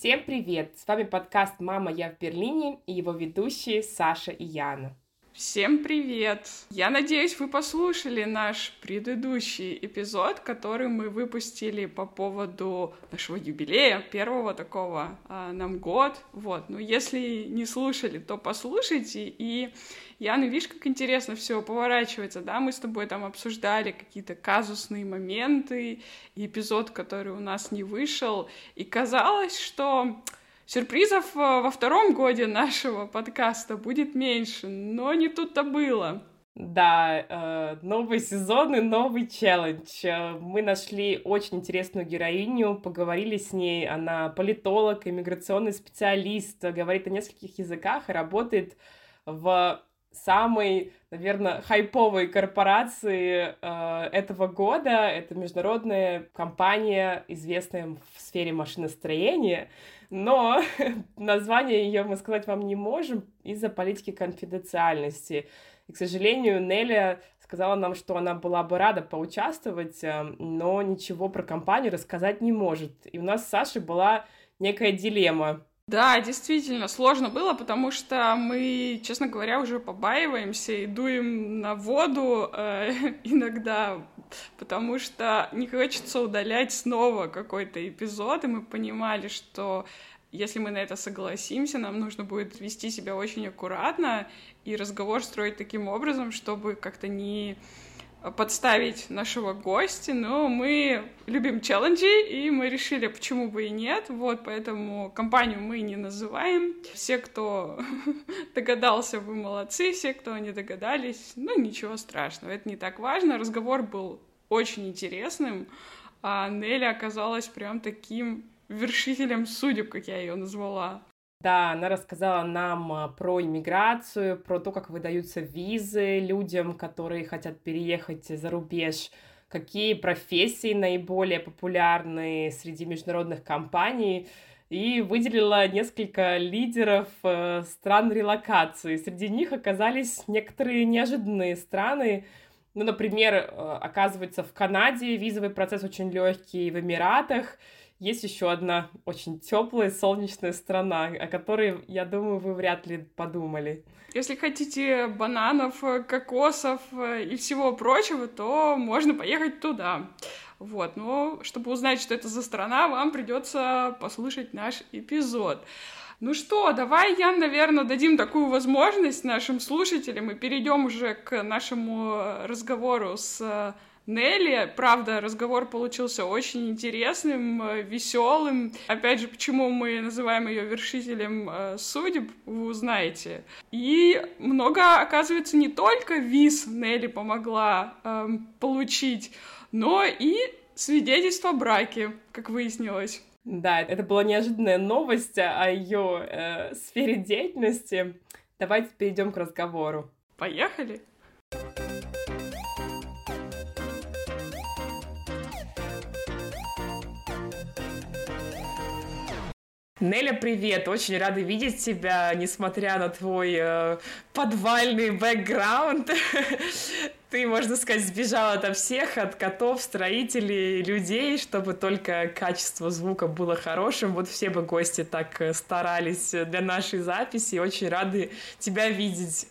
Всем привет! С вами подкаст «Мама, я в Берлине» и его ведущие Саша и Яна. Всем привет! Я надеюсь, вы послушали наш предыдущий эпизод, который мы выпустили по поводу нашего юбилея, первого такого а, нам год. Вот, ну если не слушали, то послушайте. И, Яна, видишь, как интересно все поворачивается, да? Мы с тобой там обсуждали какие-то казусные моменты, эпизод, который у нас не вышел. И казалось, что Сюрпризов э, во втором годе нашего подкаста будет меньше, но не тут-то было. Да, э, новый сезон и новый челлендж. Э, мы нашли очень интересную героиню, поговорили с ней. Она политолог, иммиграционный специалист, говорит о нескольких языках и работает в самой, наверное, хайповой корпорации э, этого года. Это международная компания, известная в сфере машиностроения но название ее мы сказать вам не можем из-за политики конфиденциальности. И, к сожалению, Неля сказала нам, что она была бы рада поучаствовать, э, но ничего про компанию рассказать не может. И у нас с Сашей была некая дилемма. Да, действительно, сложно было, потому что мы, честно говоря, уже побаиваемся и дуем на воду э, иногда, потому что не хочется удалять снова какой-то эпизод, и мы понимали, что если мы на это согласимся, нам нужно будет вести себя очень аккуратно и разговор строить таким образом, чтобы как-то не подставить нашего гостя, но мы любим челленджи, и мы решили, почему бы и нет, вот, поэтому компанию мы не называем. Все, кто догадался, вы молодцы, все, кто не догадались, ну, ничего страшного, это не так важно, разговор был очень интересным, а Нелли оказалась прям таким вершителем судеб, как я ее назвала. Да, она рассказала нам а, про иммиграцию, про то, как выдаются визы людям, которые хотят переехать за рубеж, какие профессии наиболее популярны среди международных компаний, и выделила несколько лидеров э, стран релокации. Среди них оказались некоторые неожиданные страны, ну, например, э, оказывается, в Канаде визовый процесс очень легкий, в Эмиратах — есть еще одна очень теплая солнечная страна, о которой, я думаю, вы вряд ли подумали. Если хотите бананов, кокосов и всего прочего, то можно поехать туда. Вот, но чтобы узнать, что это за страна, вам придется послушать наш эпизод. Ну что, давай, Ян, наверное, дадим такую возможность нашим слушателям и перейдем уже к нашему разговору с Нелли. Правда, разговор получился очень интересным, э, веселым. Опять же, почему мы называем ее вершителем э, судеб, вы узнаете. И много, оказывается, не только виз Нелли помогла э, получить, но и свидетельство о браке, как выяснилось. Да, это была неожиданная новость о ее э, сфере деятельности. Давайте перейдем к разговору. Поехали! Неля, привет! Очень рада видеть тебя, несмотря на твой э, подвальный бэкграунд. Ты, можно сказать, сбежала от всех, от котов, строителей, людей, чтобы только качество звука было хорошим. Вот все бы гости так э, старались для нашей записи. Очень рады тебя видеть.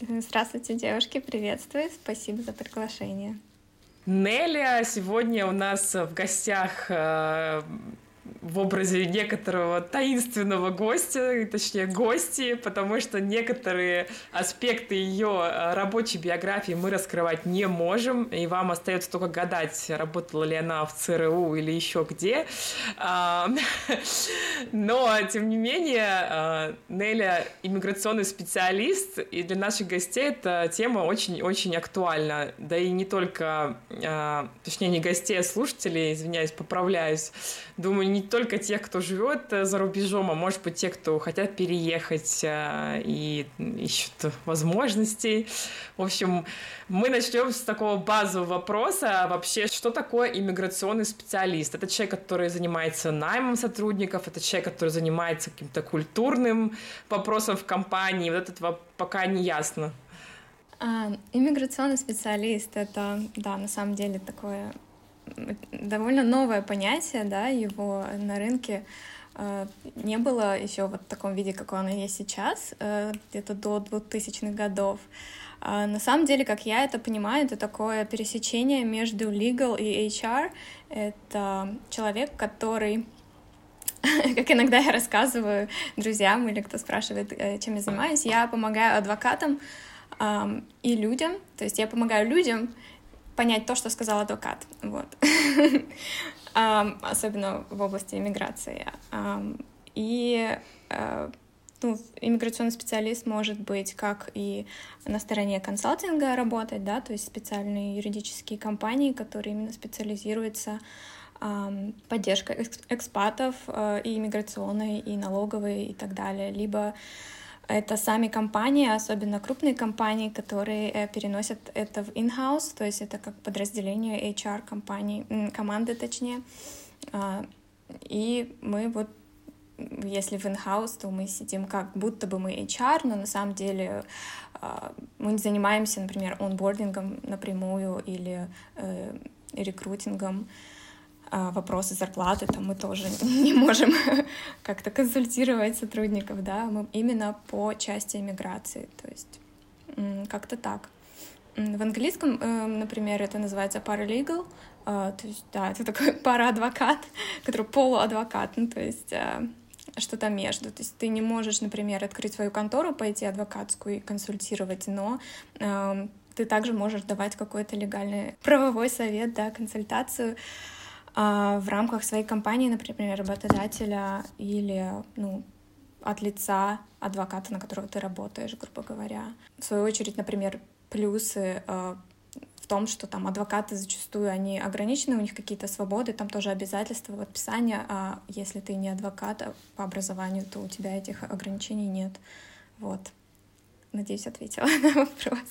Здравствуйте, девушки, приветствую. Спасибо за приглашение. Неля сегодня у нас в гостях э, в образе некоторого таинственного гостя, точнее гости, потому что некоторые аспекты ее э, рабочей биографии мы раскрывать не можем, и вам остается только гадать, работала ли она в ЦРУ или еще где. А, но, тем не менее, э, Неля иммиграционный специалист, и для наших гостей эта тема очень-очень актуальна. Да и не только, э, точнее, не гостей, а слушателей, извиняюсь, поправляюсь. Думаю, не только тех, кто живет э, за рубежом, а может быть те, кто хотят переехать э, и ищут возможностей. В общем, мы начнем с такого базового вопроса. Вообще, что такое иммиграционный специалист? Это человек, который занимается наймом сотрудников, это человек, который занимается каким-то культурным вопросом в компании. Вот это пока не ясно. А, иммиграционный специалист — это, да, на самом деле такое довольно новое понятие, да, его на рынке не было еще вот в таком виде, какой оно есть сейчас, где-то до 2000-х годов. А на самом деле, как я это понимаю, это такое пересечение между legal и HR. Это человек, который как иногда я рассказываю друзьям или кто спрашивает, э, чем я занимаюсь, я помогаю адвокатам эм, и людям, то есть я помогаю людям понять то, что сказал адвокат, вот, особенно в области иммиграции. И э, ну, иммиграционный специалист может быть как и на стороне консалтинга работать, да, то есть специальные юридические компании, которые именно специализируются э, поддержка экспатов э, и иммиграционной, и налоговой, и так далее, либо это сами компании, особенно крупные компании, которые э, переносят это в in-house, то есть это как подразделение HR компании, команды точнее. Э, и мы вот если в in-house, то мы сидим как будто бы мы HR, но на самом деле а, мы не занимаемся, например, онбордингом напрямую или э, рекрутингом. А, вопросы зарплаты там мы тоже не можем как-то консультировать сотрудников, да, мы именно по части иммиграции, то есть как-то так. В английском, э, например, это называется paralegal, а, то есть, да, это такой параадвокат, который полуадвокат, ну, то есть что-то между. То есть ты не можешь, например, открыть свою контору, пойти адвокатскую и консультировать, но ты также можешь давать какой-то легальный правовой совет, да, консультацию в рамках своей компании, например, работодателя или, ну, от лица адвоката, на которого ты работаешь, грубо говоря. В свою очередь, например, плюсы э, том, что там адвокаты зачастую, они ограничены, у них какие-то свободы, там тоже обязательства в описании, а если ты не адвокат а по образованию, то у тебя этих ограничений нет. Вот. Надеюсь, ответила на вопрос.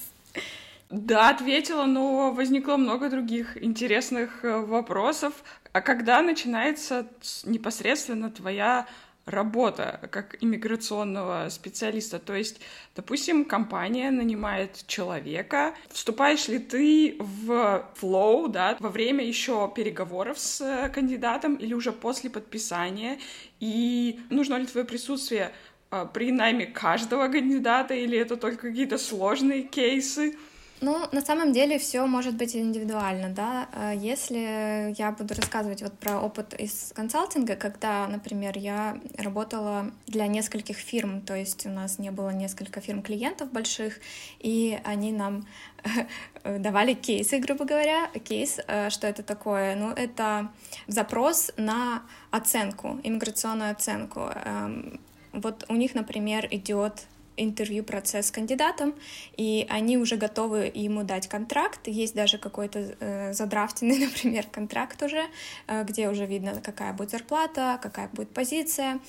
Да, ответила, но возникло много других интересных э, вопросов. А когда начинается непосредственно твоя работа как иммиграционного специалиста. То есть, допустим, компания нанимает человека. Вступаешь ли ты в флоу, да, во время еще переговоров с э, кандидатом или уже после подписания? И нужно ли твое присутствие э, при найме каждого кандидата или это только какие-то сложные кейсы? Ну, на самом деле все может быть индивидуально, да. А если я буду рассказывать вот про опыт из консалтинга, когда, например, я работала для нескольких фирм, то есть у нас не было несколько фирм клиентов больших, и они нам давали кейсы, грубо говоря. Кейс, э, что это такое? Ну, это запрос на оценку, иммиграционную оценку. Эм, вот у них, например, идет интервью-процесс с кандидатом, и они уже готовы ему дать контракт. Есть даже какой-то э, задрафтенный, например, контракт уже, э, где уже видно, какая будет зарплата, какая будет позиция.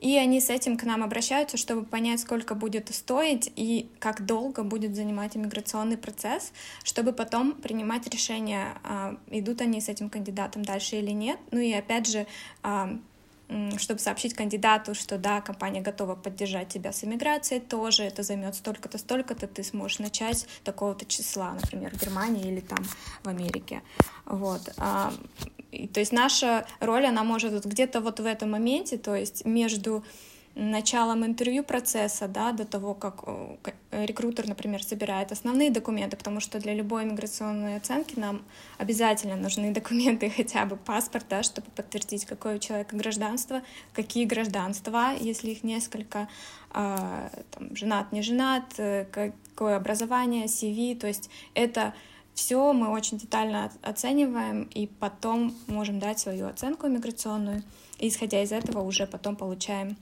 И они с этим к нам обращаются, чтобы понять, сколько будет стоить и как долго будет занимать иммиграционный процесс, чтобы потом принимать решение, э, идут они с этим кандидатом дальше или нет. Ну и опять же, э, чтобы сообщить кандидату, что да, компания готова поддержать тебя с иммиграцией тоже, это займет столько-то, столько-то, ты сможешь начать такого-то числа, например, в Германии или там в Америке. Вот. А, то есть наша роль, она может где-то вот в этом моменте, то есть между началом интервью процесса, да, до того, как рекрутер, например, собирает основные документы, потому что для любой иммиграционной оценки нам обязательно нужны документы, хотя бы паспорт, да, чтобы подтвердить, какое у человека гражданство, какие гражданства, если их несколько, а, там, женат, не женат, э, какое образование, CV, то есть это все мы очень детально оцениваем и потом можем дать свою оценку иммиграционную, и исходя из этого уже потом получаем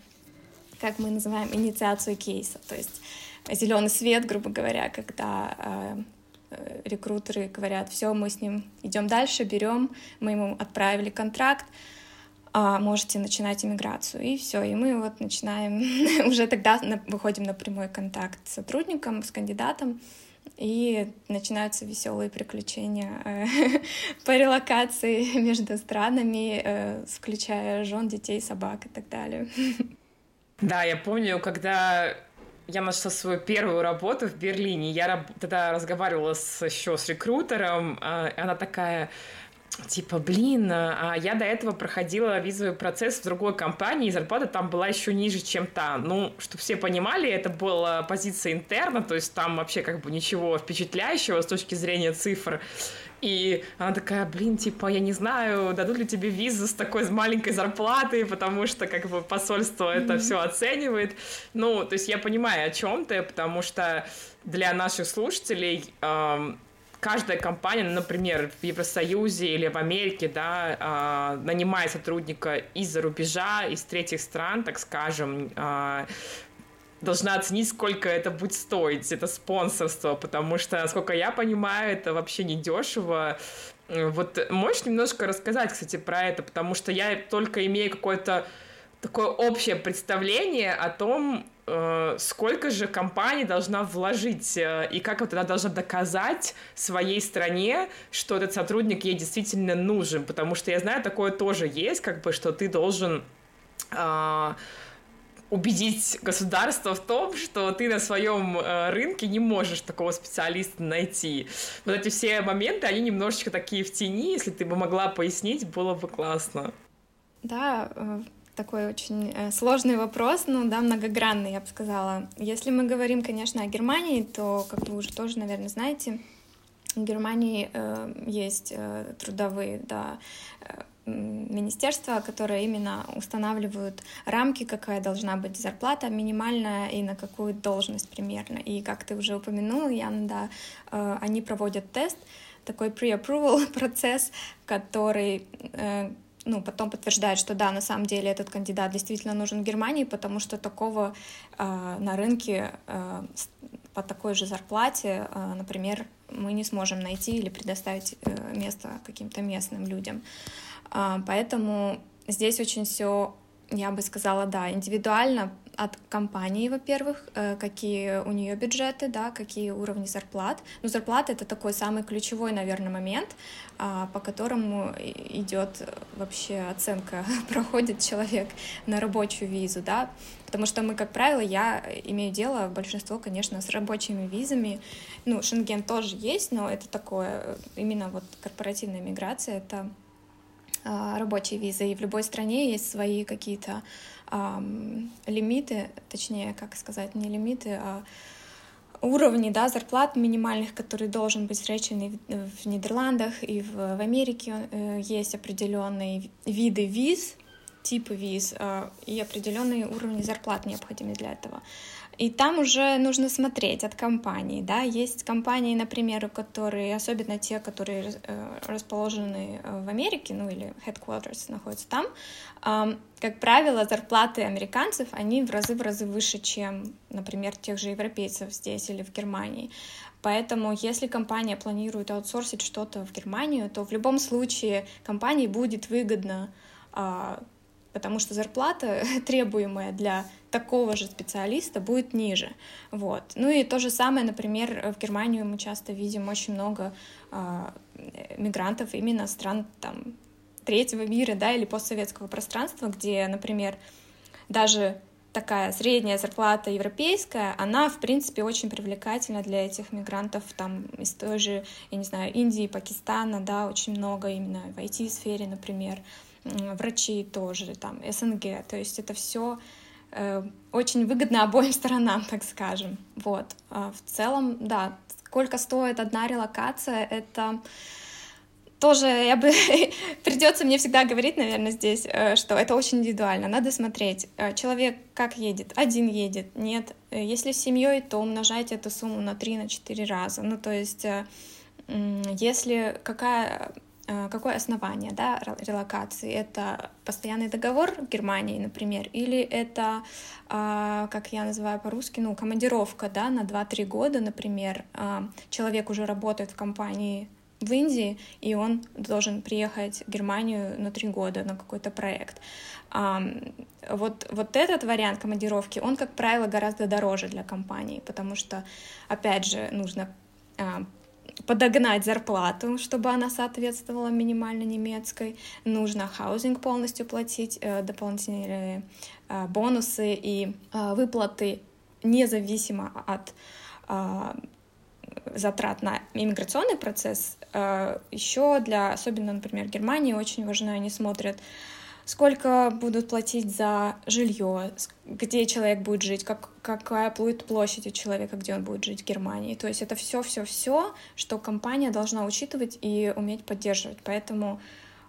как мы называем, инициацию кейса. То есть зеленый свет, грубо говоря, когда э, э, рекрутеры говорят, все, мы с ним идем дальше, берем, мы ему отправили контракт, а, можете начинать иммиграцию. И все, и мы вот начинаем, уже тогда выходим на прямой контакт с сотрудником, с кандидатом, и начинаются веселые приключения э, по релокации между странами, включая жен, детей, собак и так далее. Да, я помню, когда я нашла свою первую работу в Берлине, я тогда разговаривала с, еще с рекрутером, а, она такая, типа, блин, а я до этого проходила визовый процесс в другой компании, и зарплата там была еще ниже, чем та. Ну, чтобы все понимали, это была позиция интерна, то есть там вообще как бы ничего впечатляющего с точки зрения цифр. И она такая, блин, типа, я не знаю, дадут ли тебе визу с такой маленькой зарплатой, потому что как бы посольство mm-hmm. это все оценивает. Ну, то есть я понимаю, о чем ты, потому что для наших слушателей эм, каждая компания, например, в Евросоюзе или в Америке, да, э, нанимает сотрудника из-за рубежа, из третьих стран, так скажем, э, должна оценить, сколько это будет стоить, это спонсорство, потому что, насколько я понимаю, это вообще не дешево. Вот можешь немножко рассказать, кстати, про это, потому что я только имею какое-то такое общее представление о том, э, сколько же компания должна вложить э, и как вот она должна доказать своей стране, что этот сотрудник ей действительно нужен, потому что я знаю, такое тоже есть, как бы, что ты должен э, убедить государство в том, что ты на своем э, рынке не можешь такого специалиста найти. Вот эти все моменты, они немножечко такие в тени, если ты бы могла пояснить, было бы классно. Да, э, такой очень э, сложный вопрос, ну да, многогранный, я бы сказала. Если мы говорим, конечно, о Германии, то, как вы уже тоже, наверное, знаете, в Германии э, есть э, трудовые, да, министерства, которые именно устанавливают рамки, какая должна быть зарплата минимальная и на какую должность примерно. И как ты уже упомянул, Ян, да, э, они проводят тест, такой pre-approval процесс, который э, ну, потом подтверждает, что да, на самом деле этот кандидат действительно нужен Германии, потому что такого э, на рынке э, по такой же зарплате, э, например, мы не сможем найти или предоставить э, место каким-то местным людям. Поэтому здесь очень все, я бы сказала, да, индивидуально от компании, во-первых, э, какие у нее бюджеты, да, какие уровни зарплат. Ну, зарплата это такой самый ключевой, наверное, момент, а, по которому идет вообще оценка, проходит человек на рабочую визу, да, потому что мы, как правило, я имею дело, большинство, конечно, с рабочими визами, ну, Шенген тоже есть, но это такое, именно вот корпоративная миграция, это а, рабочие визы, и в любой стране есть свои какие-то лимиты, точнее, как сказать, не лимиты, а уровни да, зарплат минимальных, которые должен быть встречен в Нидерландах и в, в Америке. Э, есть определенные виды виз, типы виз э, и определенные уровни зарплат необходимы для этого. И там уже нужно смотреть от компании, да, есть компании, например, которые, особенно те, которые э, расположены э, в Америке, ну или headquarters находятся там, как правило, зарплаты американцев, они в разы в разы выше, чем, например, тех же европейцев здесь или в Германии. Поэтому, если компания планирует аутсорсить что-то в Германию, то в любом случае компании будет выгодно а, потому что зарплата, требуемая для такого же специалиста, будет ниже. Вот. Ну и то же самое, например, в Германию мы часто видим очень много э, мигрантов именно стран там, третьего мира да, или постсоветского пространства, где, например, даже такая средняя зарплата европейская, она, в принципе, очень привлекательна для этих мигрантов там из той же, я не знаю, Индии, Пакистана, да, очень много именно в IT-сфере, например врачи тоже, там, СНГ, то есть это все э, очень выгодно обоим сторонам, так скажем. Вот. А в целом, да, сколько стоит одна релокация, это тоже я бы придется мне всегда говорить, наверное, здесь, э, что это очень индивидуально. Надо смотреть, э, человек как едет, один едет, нет. Если с семьей, то умножайте эту сумму на 3-4 раза. Ну, то есть, если какая какое основание да, релокации? Это постоянный договор Германии, например, или это, а, как я называю по-русски, ну, командировка да, на 2-3 года, например. А, человек уже работает в компании в Индии, и он должен приехать в Германию на три года на какой-то проект. Вот, вот этот вариант командировки, он, как правило, гораздо дороже для компании, потому что, опять же, нужно а, подогнать зарплату, чтобы она соответствовала минимально немецкой. Нужно хаузинг полностью платить, э, дополнительные э, бонусы и э, выплаты независимо от затрат на иммиграционный процесс, еще для, особенно, например, Германии очень важно, они смотрят, сколько будут платить за жилье, где человек будет жить, как, какая будет площадь у человека, где он будет жить в Германии. То есть это все, все, все, что компания должна учитывать и уметь поддерживать. Поэтому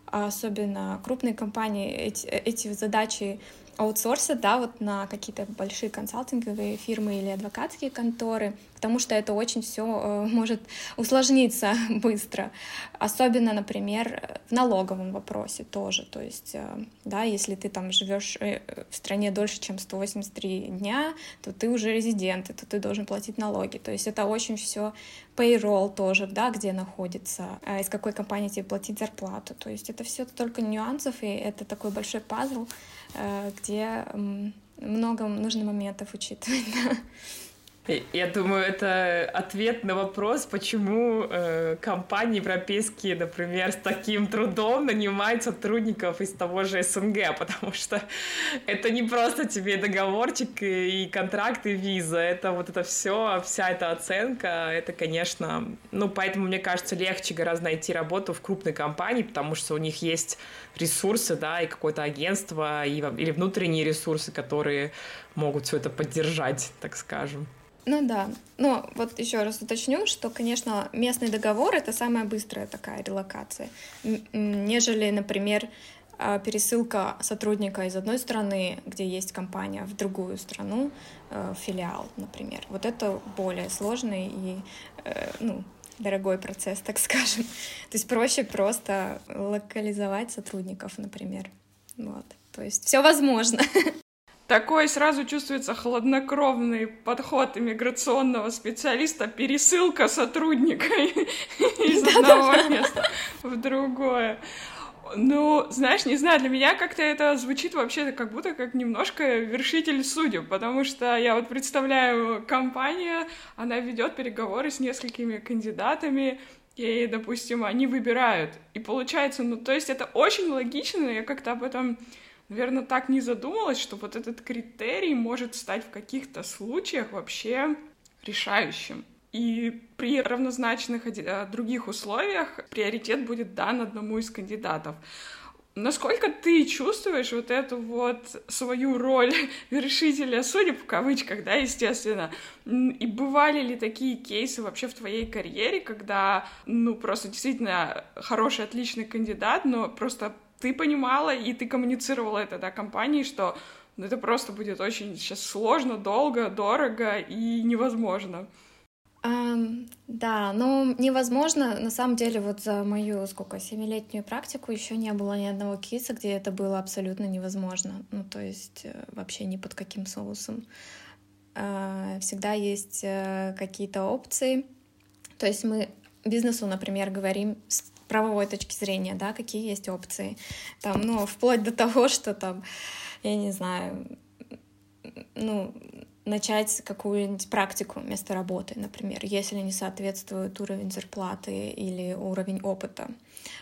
особенно крупные компании эти, эти задачи аутсорсят, да, вот на какие-то большие консалтинговые фирмы или адвокатские конторы, потому что это очень все э, может усложниться быстро. Особенно, например, в налоговом вопросе тоже. То есть, э, да, если ты там живешь э, в стране дольше, чем 183 дня, то ты уже резидент, и то ты должен платить налоги. То есть это очень все payroll тоже, да, где находится, из какой компании тебе платить зарплату. То есть это все только нюансов, и это такой большой пазл, где много нужно моментов учитывать. Я думаю, это ответ на вопрос, почему э, компании европейские, например, с таким трудом нанимают сотрудников из того же СНГ, потому что это не просто тебе договорчик и, и контракт, и виза, это вот это все, вся эта оценка, это, конечно, ну, поэтому, мне кажется, легче гораздо найти работу в крупной компании, потому что у них есть ресурсы, да, и какое-то агентство, и, или внутренние ресурсы, которые могут все это поддержать, так скажем. Ну да. Но вот еще раз уточню, что, конечно, местный договор это самая быстрая такая релокация, нежели, например, а, пересылка сотрудника из одной страны, где есть компания, в другую страну, э, филиал, например. Вот это более сложный и э, ну, дорогой процесс, так скажем. То есть проще просто локализовать сотрудников, например. Вот. То есть все возможно. Такой сразу чувствуется хладнокровный подход иммиграционного специалиста, пересылка сотрудника из одного места в другое. Ну, знаешь, не знаю, для меня как-то это звучит вообще как будто как немножко вершитель судеб, потому что я вот представляю компания, она ведет переговоры с несколькими кандидатами, и, допустим, они выбирают. И получается, ну, то есть это очень логично, я как-то об этом наверное, так не задумалась, что вот этот критерий может стать в каких-то случаях вообще решающим. И при равнозначных э, других условиях приоритет будет дан одному из кандидатов. Насколько ты чувствуешь вот эту вот свою роль вершителя судеб, в кавычках, да, естественно, и бывали ли такие кейсы вообще в твоей карьере, когда, ну, просто действительно хороший, отличный кандидат, но просто ты понимала и ты коммуницировала это, да, компании, что ну, это просто будет очень сейчас сложно, долго, дорого и невозможно. Um, да, ну невозможно. На самом деле, вот за мою сколько семилетнюю практику еще не было ни одного кейса, где это было абсолютно невозможно. Ну, то есть э, вообще ни под каким соусом. Uh, всегда есть uh, какие-то опции. То есть мы бизнесу, например, говорим правовой точки зрения, да, какие есть опции. Там, ну, вплоть до того, что там, я не знаю, ну, начать какую-нибудь практику вместо работы, например, если не соответствует уровень зарплаты или уровень опыта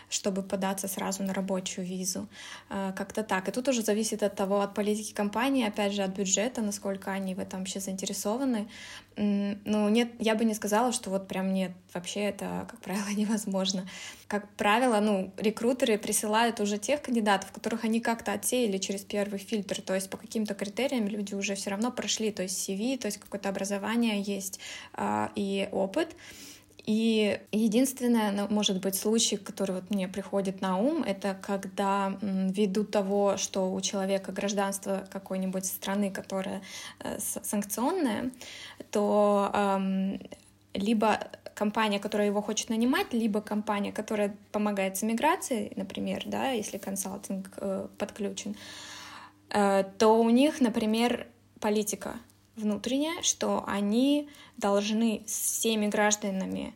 чтобы податься сразу на рабочую визу. А, как-то так. И тут уже зависит от того, от политики компании, опять же, от бюджета, насколько они в этом вообще заинтересованы. Ну, нет, я бы не сказала, что вот прям нет, вообще это, как правило, невозможно. Как правило, ну, рекрутеры присылают уже тех кандидатов, которых они как-то отсеяли через первый фильтр, то есть по каким-то критериям люди уже все равно прошли, то есть CV, то есть какое-то образование есть а, и опыт. И единственное, ну, может быть, случай, который вот мне приходит на ум, это когда ввиду того, что у человека гражданство какой-нибудь страны, которая э, санкционная, то эм, либо компания, которая его хочет нанимать, либо компания, которая помогает с иммиграцией, например, да, если консалтинг э, подключен, э, то у них, например, политика внутренняя, что они должны с всеми гражданами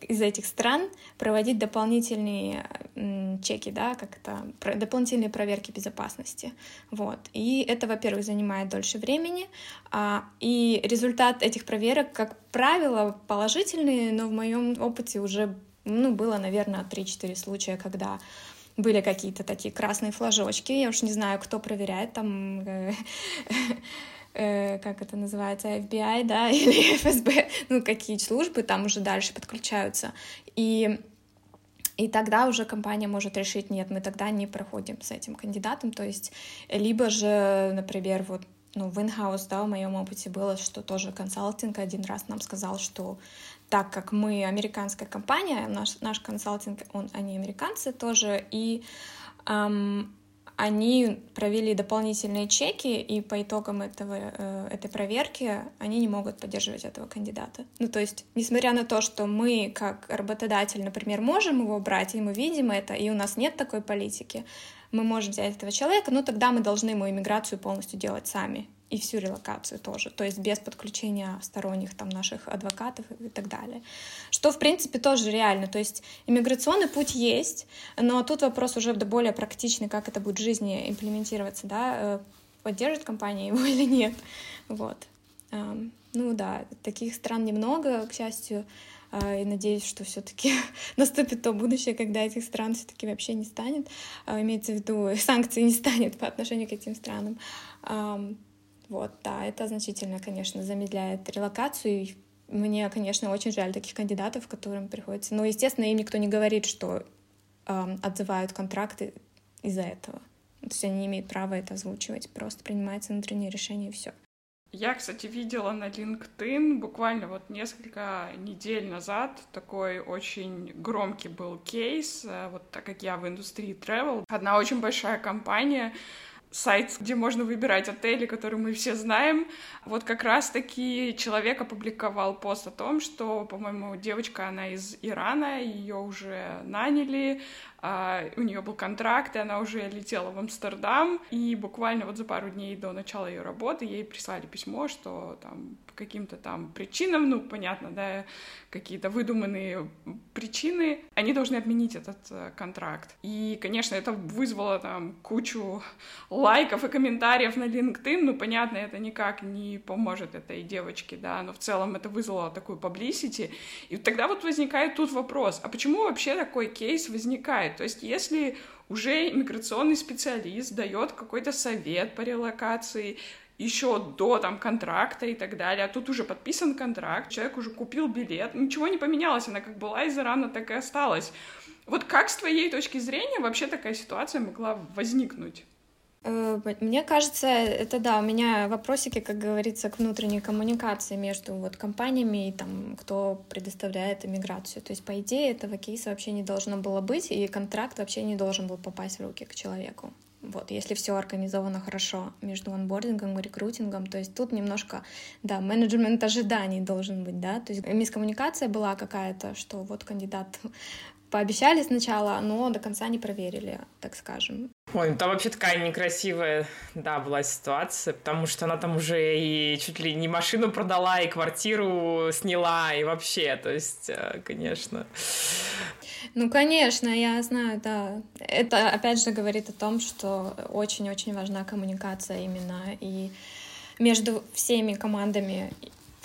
из этих стран проводить дополнительные чеки, да, как это, дополнительные проверки безопасности. Вот. И это, во-первых, занимает дольше времени, а, и результат этих проверок, как правило, положительный, но в моем опыте уже ну, было, наверное, 3-4 случая, когда были какие-то такие красные флажочки, я уж не знаю, кто проверяет там э, как это называется, FBI, да, или ФСБ, ну, какие службы там уже дальше подключаются. И и тогда уже компания может решить, нет, мы тогда не проходим с этим кандидатом, то есть либо же, например, вот ну, в in-house, да, в моем опыте было, что тоже консалтинг один раз нам сказал, что так как мы американская компания, наш, наш консалтинг, он, они американцы тоже, и эм, они провели дополнительные чеки, и по итогам этого, э, этой проверки они не могут поддерживать этого кандидата. Ну, то есть, несмотря на то, что мы, как работодатель, например, можем его брать, и мы видим это, и у нас нет такой политики, мы можем взять этого человека, но тогда мы должны ему иммиграцию полностью делать сами и всю релокацию тоже, то есть без подключения сторонних там наших адвокатов и так далее. Что, в принципе, тоже реально, то есть иммиграционный путь есть, но тут вопрос уже более практичный, как это будет в жизни имплементироваться, да, э, поддержит компания его или нет, вот. Ну да, таких стран немного, к счастью, а, и надеюсь, что все-таки наступит то будущее, когда этих стран все-таки вообще не станет, а, имеется в виду санкций не станет по отношению к этим странам. Вот, да, это значительно, конечно, замедляет релокацию. И мне, конечно, очень жаль таких кандидатов, которым приходится. Но, естественно, им никто не говорит, что э, отзывают контракты из-за этого. То есть они имеют права это озвучивать, просто принимается внутреннее решение и все. Я, кстати, видела на LinkedIn буквально вот несколько недель назад такой очень громкий был кейс, э, вот так как я в индустрии travel. Одна очень большая компания сайт, где можно выбирать отели, которые мы все знаем. Вот как раз-таки человек опубликовал пост о том, что, по-моему, девочка, она из Ирана, ее уже наняли, а, у нее был контракт, и она уже летела в Амстердам, и буквально вот за пару дней до начала ее работы ей прислали письмо, что там каким-то там причинам, ну, понятно, да, какие-то выдуманные причины, они должны отменить этот э, контракт. И, конечно, это вызвало там кучу лайков и комментариев на LinkedIn, ну, понятно, это никак не поможет этой девочке, да, но в целом это вызвало такую publicity, и тогда вот возникает тут вопрос, а почему вообще такой кейс возникает? То есть если уже иммиграционный специалист дает какой-то совет по релокации, еще до там контракта и так далее, а тут уже подписан контракт, человек уже купил билет, ничего не поменялось, она как была из Ирана, так и осталась. Вот как с твоей точки зрения вообще такая ситуация могла возникнуть? Э, мне кажется, это да, у меня вопросики, как говорится, к внутренней коммуникации между вот компаниями и там, кто предоставляет иммиграцию. То есть, по идее, этого кейса вообще не должно было быть, и контракт вообще не должен был попасть в руки к человеку. Вот, если все организовано хорошо между онбордингом и рекрутингом, то есть тут немножко, да, менеджмент ожиданий должен быть, да, то есть мискоммуникация была какая-то, что вот кандидат пообещали сначала, но до конца не проверили, так скажем. Ой, ну там вообще такая некрасивая, да, была ситуация, потому что она там уже и чуть ли не машину продала, и квартиру сняла, и вообще, то есть, э, конечно. Ну, конечно, я знаю, да. Это, опять же, говорит о том, что очень-очень важна коммуникация именно и между всеми командами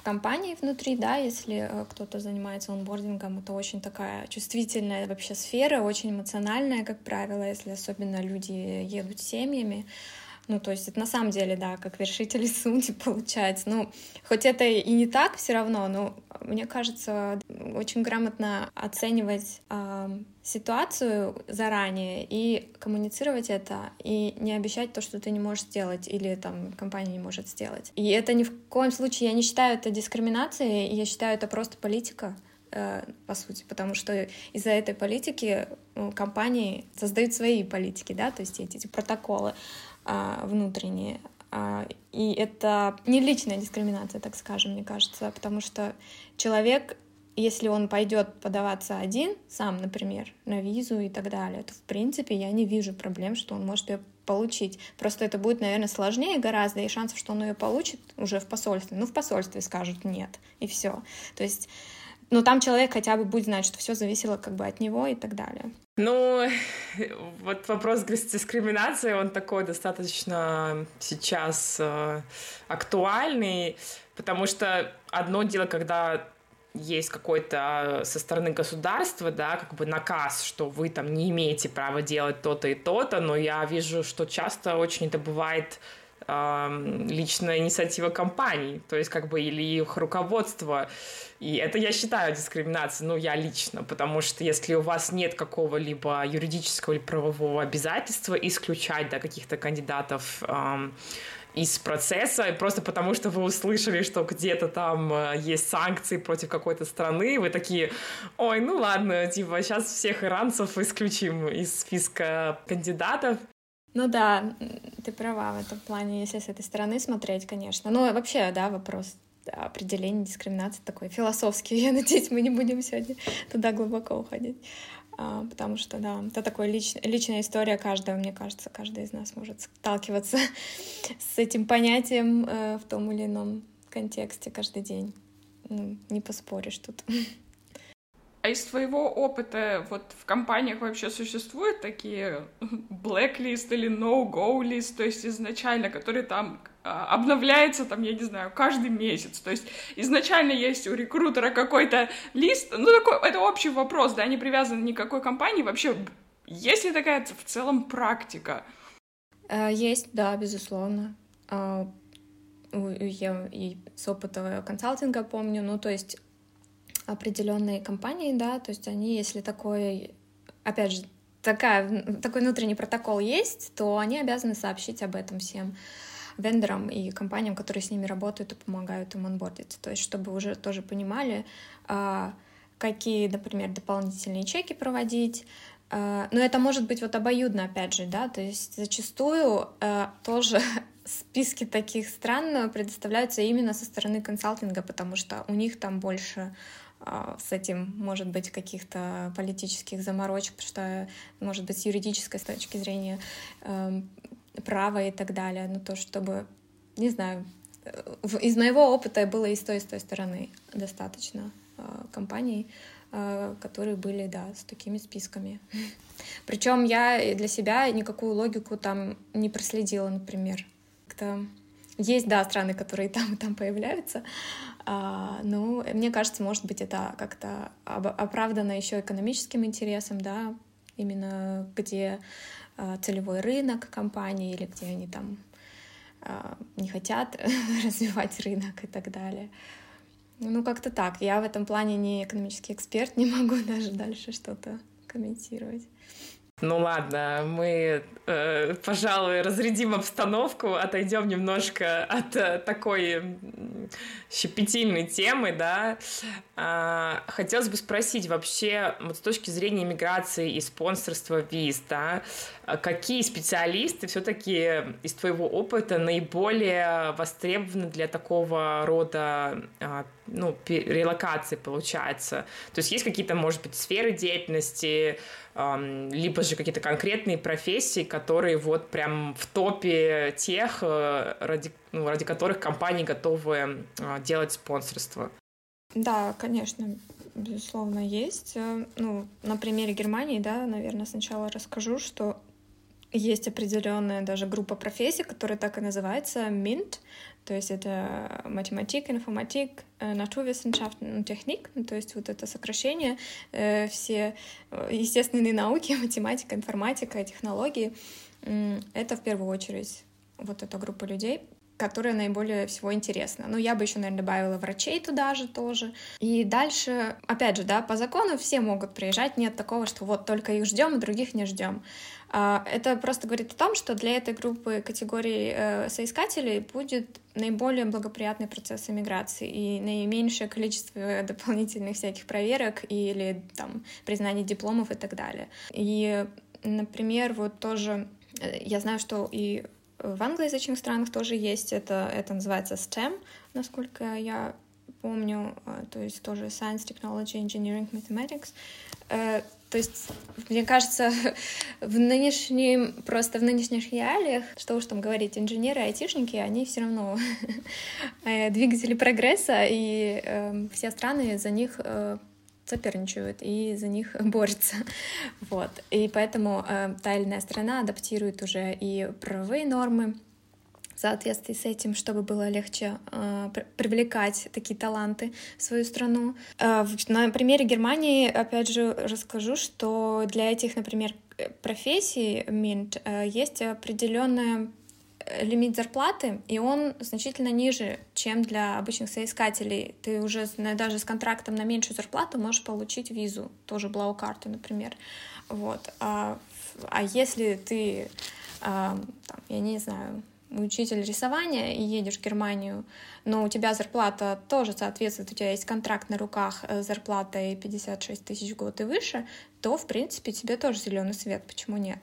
в компании внутри, да, если э, кто-то занимается онбордингом, это очень такая чувствительная вообще сфера, очень эмоциональная, как правило, если особенно люди едут семьями. Ну, то есть это на самом деле, да, как вершители судеб получается. Ну, хоть это и не так все равно, но мне кажется, очень грамотно оценивать э, ситуацию заранее и коммуницировать это, и не обещать то, что ты не можешь сделать, или там компания не может сделать. И это ни в коем случае, я не считаю это дискриминацией, я считаю это просто политика э, по сути, потому что из-за этой политики ну, компании создают свои политики, да, то есть эти, эти протоколы внутренние. А, и это не личная дискриминация, так скажем, мне кажется, потому что человек, если он пойдет подаваться один, сам, например, на визу и так далее, то в принципе я не вижу проблем, что он может ее получить. Просто это будет, наверное, сложнее гораздо, и шансов, что он ее получит уже в посольстве. Ну, в посольстве скажут нет, и все. То есть но там человек хотя бы будет знать, что все зависело как бы от него и так далее. Ну, вот вопрос дискриминации, он такой достаточно сейчас э, актуальный, потому что одно дело, когда есть какой-то со стороны государства, да, как бы наказ, что вы там не имеете права делать то-то и то-то, но я вижу, что часто очень это бывает личная инициатива компаний, то есть как бы или их руководство. И это я считаю дискриминацией, ну, я лично, потому что если у вас нет какого-либо юридического или правового обязательства исключать, да, каких-то кандидатов э, из процесса, просто потому что вы услышали, что где-то там э, есть санкции против какой-то страны, вы такие, ой, ну ладно, типа, сейчас всех иранцев исключим из списка кандидатов. Ну да, ты права в этом плане, если с этой стороны смотреть, конечно. Ну, вообще, да, вопрос определения дискриминации такой философский. Я надеюсь, мы не будем сегодня туда глубоко уходить. А, потому что, да, это такая лич, личная история каждого, мне кажется, каждый из нас может сталкиваться с этим понятием э, в том или ином контексте каждый день. Ну, не поспоришь тут. А из твоего опыта вот в компаниях вообще существуют такие blacklist или no-go list, то есть изначально, которые там а, обновляется там, я не знаю, каждый месяц. То есть изначально есть у рекрутера какой-то лист, ну такой, это общий вопрос, да, не привязан ни к какой компании. Вообще, есть ли такая в целом практика? Э, есть, да, безусловно. А, я и с опыта консалтинга помню, ну то есть определенные компании, да, то есть они, если такой, опять же, такая, такой внутренний протокол есть, то они обязаны сообщить об этом всем вендорам и компаниям, которые с ними работают и помогают им онбордиться. То есть, чтобы уже тоже понимали, а, какие, например, дополнительные чеки проводить. А, но это может быть вот обоюдно, опять же, да, то есть зачастую а, тоже списки таких стран предоставляются именно со стороны консалтинга, потому что у них там больше с этим может быть каких-то политических заморочек, потому что, может быть, с юридической с точки зрения эм, право и так далее. Ну, то, чтобы, не знаю, из моего опыта было и с той, и с той стороны достаточно э, компаний, э, которые были, да, с такими списками. Причем я для себя никакую логику там не проследила, например. Как-то есть, да, страны, которые там и там появляются, а, ну, мне кажется, может быть, это как-то оправдано еще экономическим интересом, да, именно где а, целевой рынок компании или где они там а, не хотят развивать рынок и так далее. Ну, как-то так. Я в этом плане не экономический эксперт, не могу даже дальше что-то комментировать. Ну ладно, мы, э, пожалуй, разрядим обстановку, отойдем немножко от э, такой щепетильной темы, да. Э, хотелось бы спросить вообще, вот с точки зрения миграции и спонсорства виз, да, какие специалисты все-таки из твоего опыта наиболее востребованы для такого рода э, ну, релокации, получается? То есть есть какие-то, может быть, сферы деятельности, либо же какие-то конкретные профессии, которые вот прям в топе тех, э, ради, ну, ради которых компании готовы а, делать спонсорство. Да, конечно, безусловно, есть. Э, ну, на примере Германии, да, наверное, сначала расскажу, что есть определенная даже группа профессий, которая так и называется MINT, то есть это математик, информатик, Naturwissenschaften und Technik, то есть вот это сокращение, э, все э, естественные науки, математика, информатика, технологии, это в первую очередь вот эта группа людей, которая наиболее всего интересна. Ну, я бы еще, наверное, добавила врачей туда же тоже. И дальше, опять же, да, по закону все могут приезжать, нет такого, что вот только их ждем, а других не ждем. А, это просто говорит о том, что для этой группы категорий э, соискателей будет наиболее благоприятный процесс иммиграции и наименьшее количество дополнительных всяких проверок или там признаний дипломов и так далее. И, например, вот тоже э, я знаю, что и в англоязычных странах тоже есть это, это называется STEM, насколько я помню, э, то есть тоже Science, Technology, Engineering, Mathematics. То есть, мне кажется, в нынешнем, просто в нынешних реалиях, что уж там говорить, инженеры, айтишники, они все равно э, двигатели прогресса, и э, все страны за них э, соперничают и за них борются. Вот. И поэтому э, та или иная страна адаптирует уже и правовые нормы, в соответствии с этим, чтобы было легче э, привлекать такие таланты в свою страну. Э, на примере Германии, опять же, расскажу, что для этих, например, профессий МИНТ э, есть определенная лимит зарплаты, и он значительно ниже, чем для обычных соискателей. Ты уже даже с контрактом на меньшую зарплату можешь получить визу, тоже блау-карту, например. Вот. А, а если ты, а, там, я не знаю, учитель рисования и едешь в Германию, но у тебя зарплата тоже соответствует, у тебя есть контракт на руках с зарплатой 56 тысяч в год и выше, то, в принципе, тебе тоже зеленый свет, почему нет?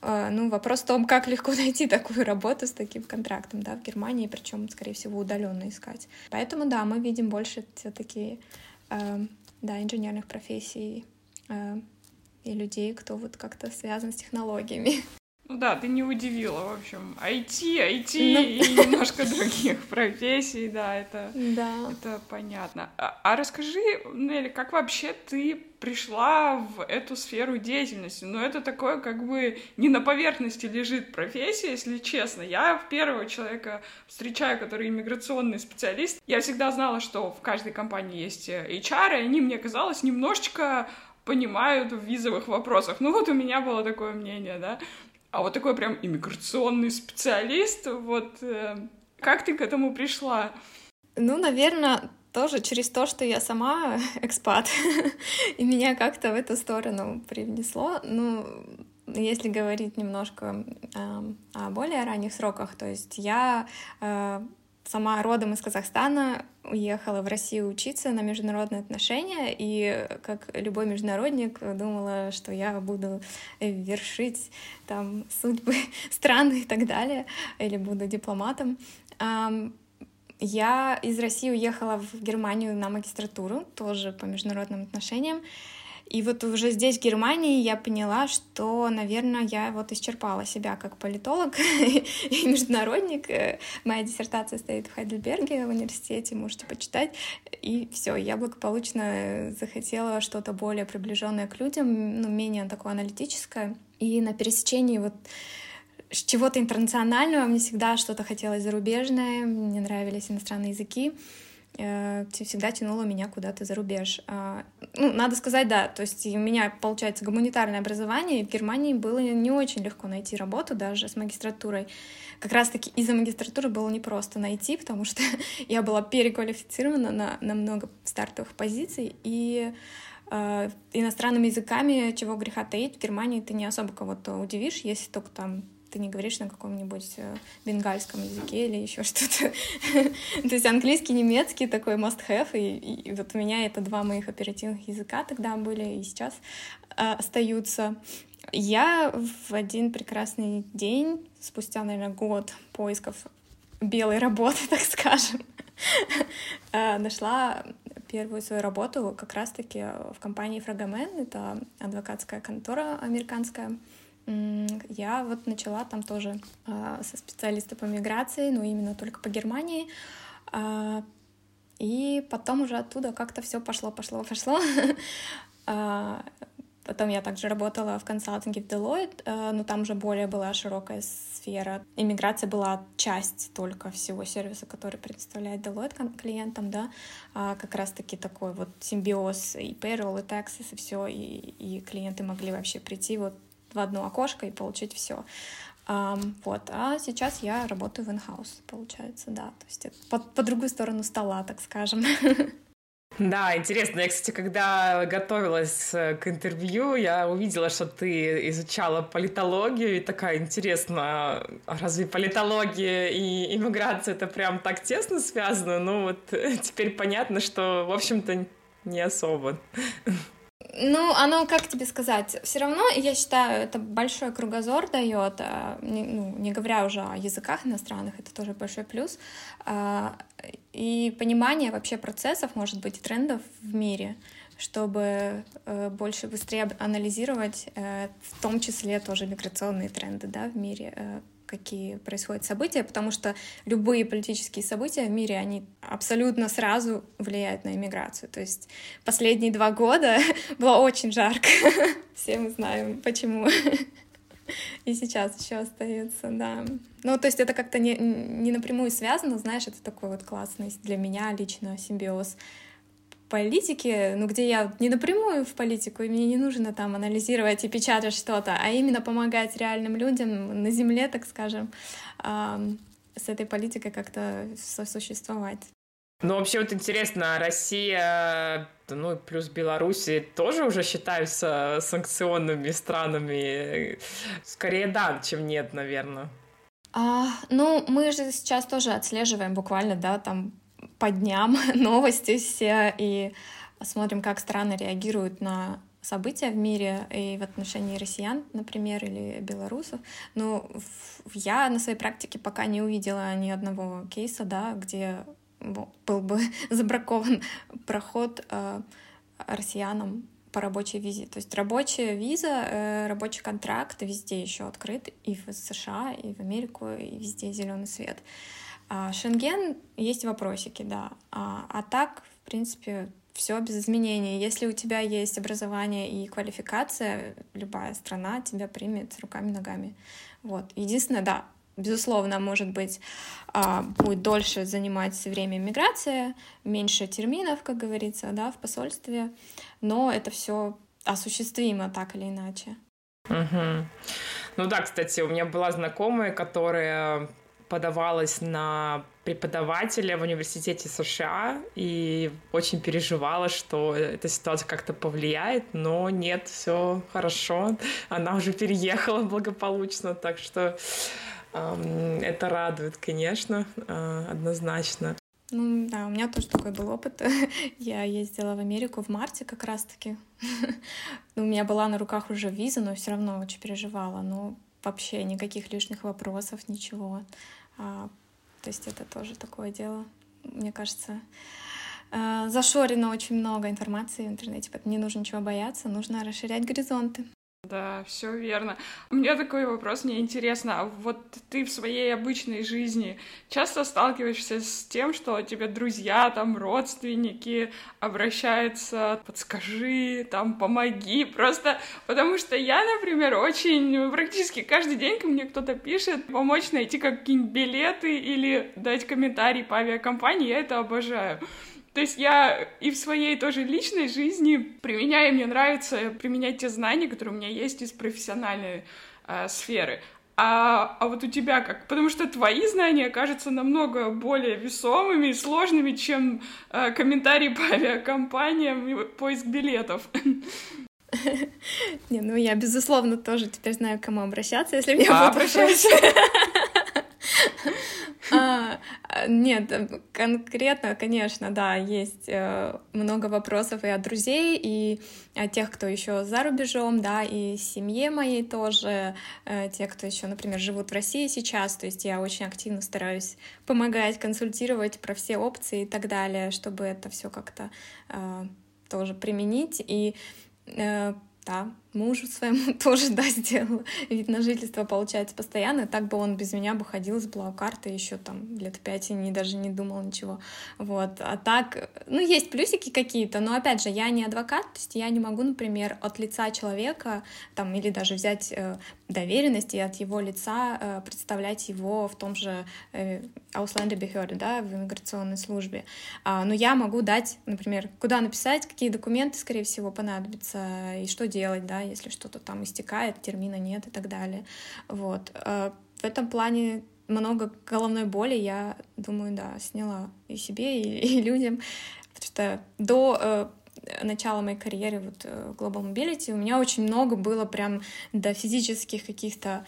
А, ну, вопрос в том, как легко найти такую работу с таким контрактом, да, в Германии, причем, скорее всего, удаленно искать. Поэтому, да, мы видим больше все-таки, э, да, инженерных профессий э, и людей, кто вот как-то связан с технологиями. Ну да, ты не удивила, в общем. IT, IT ну... и немножко других профессий, да, это, да. это понятно. А, а расскажи, Нелли, как вообще ты пришла в эту сферу деятельности? Ну, это такое, как бы, не на поверхности лежит профессия, если честно. Я в первого человека встречаю, который иммиграционный специалист. Я всегда знала, что в каждой компании есть HR, и они, мне казалось, немножечко понимают в визовых вопросах. Ну вот у меня было такое мнение, да. А вот такой прям иммиграционный специалист, вот э, как ты к этому пришла? Ну, наверное, тоже через то, что я сама экспат, и меня как-то в эту сторону привнесло. Ну, если говорить немножко э, о более ранних сроках, то есть я э, сама родом из Казахстана, уехала в Россию учиться на международные отношения, и как любой международник думала, что я буду вершить там судьбы страны и так далее, или буду дипломатом. Я из России уехала в Германию на магистратуру, тоже по международным отношениям. И вот уже здесь, в Германии, я поняла, что, наверное, я вот исчерпала себя как политолог и международник. Э, моя диссертация стоит в Хайдельберге в университете, можете почитать. И все, я благополучно захотела что-то более приближенное к людям, ну, менее такое аналитическое. И на пересечении вот чего-то интернационального мне всегда что-то хотелось зарубежное, мне нравились иностранные языки. Э, всегда тянуло меня куда-то за рубеж. А, ну, надо сказать, да, то есть у меня, получается, гуманитарное образование, и в Германии было не очень легко найти работу даже с магистратурой. Как раз-таки из-за магистратуры было непросто найти, потому что я была переквалифицирована на, на много стартовых позиций, и э, иностранными языками, чего греха таить, в Германии ты не особо кого-то удивишь, если только там ты не говоришь на каком-нибудь э, бенгальском языке или еще что-то. То есть английский, немецкий такой must-have, и, вот у меня это два моих оперативных языка тогда были и сейчас э, остаются. Я в один прекрасный день, спустя, наверное, год поисков белой работы, так скажем, э, нашла первую свою работу как раз-таки в компании Фрагомен. Это адвокатская контора американская я вот начала там тоже а, со специалиста по миграции, ну именно только по Германии. А, и потом уже оттуда как-то все пошло, пошло, пошло. А, потом я также работала в консалтинге в Deloitte, но там уже более была широкая сфера. Иммиграция была часть только всего сервиса, который предоставляет Deloitte клиентам, да, как раз-таки такой вот симбиоз и payroll, и taxes, и все, и, и клиенты могли вообще прийти вот в одно окошко и получить все. Вот, а сейчас я работаю в инхаус, получается, да, то есть по, по другую сторону стола, так скажем. Да, интересно. Я, кстати, когда готовилась э, к интервью, я увидела, что ты изучала политологию, и такая интересно, а разве политология и иммиграция это прям так тесно связано? Ну вот теперь понятно, что, в общем-то, не особо. Ну, оно, как тебе сказать, все равно, я считаю, это большой кругозор дает, а, не, ну, не говоря уже о языках иностранных, это тоже большой плюс, а, и понимание вообще процессов, может быть, трендов в мире, чтобы э, больше, быстрее анализировать, э, в том числе тоже миграционные тренды, да, в мире, э, какие происходят события, потому что любые политические события в мире, они абсолютно сразу влияют на иммиграцию. То есть последние два года было очень жарко. Все мы знаем, почему. И сейчас еще остается, да. Ну, то есть это как-то не, не напрямую связано, знаешь, это такой вот классный для меня лично симбиоз политике, ну, где я не напрямую в политику, и мне не нужно там анализировать и печатать что-то, а именно помогать реальным людям на земле, так скажем, с этой политикой как-то сосуществовать. Ну, вообще вот интересно, Россия, ну, плюс Беларусь тоже уже считаются санкционными странами? Скорее да, чем нет, наверное. А, ну, мы же сейчас тоже отслеживаем буквально, да, там по дням новости все и смотрим, как страны реагируют на события в мире и в отношении россиян, например, или белорусов. Но я на своей практике пока не увидела ни одного кейса, да, где был бы забракован проход э, россиянам по рабочей визе. То есть рабочая виза, э, рабочий контракт везде еще открыт, и в США, и в Америку, и везде зеленый свет. Шенген есть вопросики, да. А, а так, в принципе, все без изменений. Если у тебя есть образование и квалификация, любая страна тебя примет руками-ногами. Вот. Единственное, да, безусловно, может быть, а, будет дольше занимать время миграция, меньше терминов, как говорится, да, в посольстве, но это все осуществимо так или иначе. Угу. Ну да, кстати, у меня была знакомая, которая подавалась на преподавателя в университете США и очень переживала, что эта ситуация как-то повлияет, но нет, все хорошо, она уже переехала благополучно, так что э, это радует, конечно, э, однозначно. Ну да, у меня тоже такой был опыт. Я ездила в Америку в марте как раз-таки. у меня была на руках уже виза, но все равно очень переживала. Но вообще никаких лишних вопросов, ничего. А, то есть это тоже такое дело. Мне кажется, а, зашорено очень много информации в интернете, поэтому не нужно ничего бояться, нужно расширять горизонты. Да, все верно. У меня такой вопрос, мне интересно, а вот ты в своей обычной жизни часто сталкиваешься с тем, что тебе друзья, там, родственники обращаются, подскажи, там, помоги, просто потому что я, например, очень, практически каждый день ко мне кто-то пишет, помочь найти какие-нибудь билеты или дать комментарий по авиакомпании, я это обожаю. То есть я и в своей тоже личной жизни применяю, мне нравится применять те знания, которые у меня есть из профессиональной э, сферы. А, а вот у тебя как? Потому что твои знания кажутся намного более весомыми и сложными, чем э, комментарии по авиакомпаниям и поиск билетов. Не, ну я, безусловно, тоже теперь знаю, к кому обращаться, если а, будут обращаться. Нет, конкретно, конечно, да, есть э, много вопросов и от друзей, и от тех, кто еще за рубежом, да, и семье моей тоже, э, те, кто еще, например, живут в России сейчас, то есть я очень активно стараюсь помогать, консультировать про все опции и так далее, чтобы это все как-то э, тоже применить. И да, мужу своему тоже, да, сделала вид на жительство, получается, постоянно. Так бы он без меня бы ходил с блокартой еще там лет пять и не, даже не думал ничего. Вот. А так, ну, есть плюсики какие-то, но, опять же, я не адвокат, то есть я не могу, например, от лица человека там или даже взять э, доверенность и от его лица э, представлять его в том же э, Ausländerbehörde, да, в иммиграционной службе. А, но я могу дать, например, куда написать, какие документы, скорее всего, понадобятся и что делать, да, если что-то там истекает, термина нет и так далее. Вот. Э, в этом плане много головной боли я думаю, да, сняла и себе, и, и людям, потому что до э, начала моей карьеры вот э, Global Mobility у меня очень много было прям до физических каких-то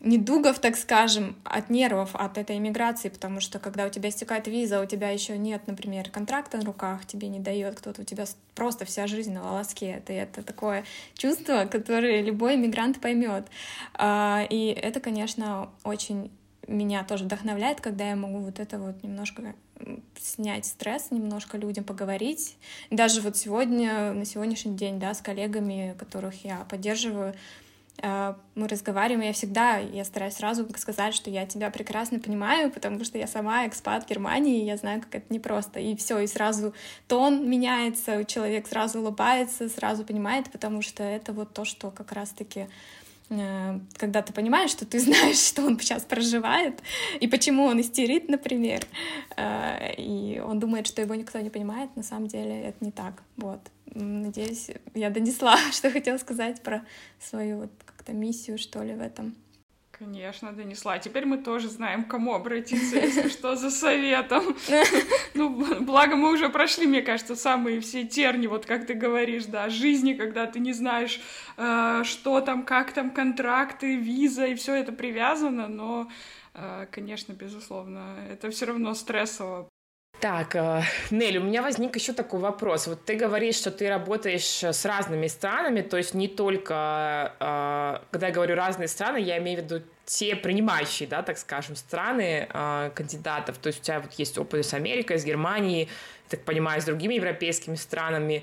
недугов, так скажем, от нервов, от этой иммиграции, потому что когда у тебя истекает виза, у тебя еще нет, например, контракта на руках, тебе не дает кто-то, у тебя просто вся жизнь на волоске. Это, это такое чувство, которое любой иммигрант поймет. А, и это, конечно, очень меня тоже вдохновляет, когда я могу вот это вот немножко снять стресс, немножко людям поговорить. Даже вот сегодня, на сегодняшний день, да, с коллегами, которых я поддерживаю, мы разговариваем, я всегда, я стараюсь сразу сказать, что я тебя прекрасно понимаю, потому что я сама экспат Германии, и я знаю, как это непросто. И все, и сразу тон меняется, человек сразу улыбается, сразу понимает, потому что это вот то, что как раз-таки Э, когда ты понимаешь, что ты знаешь, что он сейчас проживает, и почему он истерит, например, э, и он думает, что его никто не понимает, на самом деле это не так. Вот. Надеюсь, я донесла, что хотела сказать про свою вот как-то миссию, что ли, в этом. Конечно, донесла. Теперь мы тоже знаем, к кому обратиться, если что, за советом. Ну, благо мы уже прошли, мне кажется, самые все терни, вот как ты говоришь, да, жизни, когда ты не знаешь, э, что там, как там, контракты, виза, и все это привязано, но э, конечно, безусловно, это все равно стрессово. Так, э, Нель, у меня возник еще такой вопрос. Вот ты говоришь, что ты работаешь с разными странами, то есть не только, э, когда я говорю разные страны, я имею в виду те принимающие, да, так скажем, страны э, кандидатов. То есть у тебя вот есть опыт с Америкой, с Германией, так понимаю, с другими европейскими странами.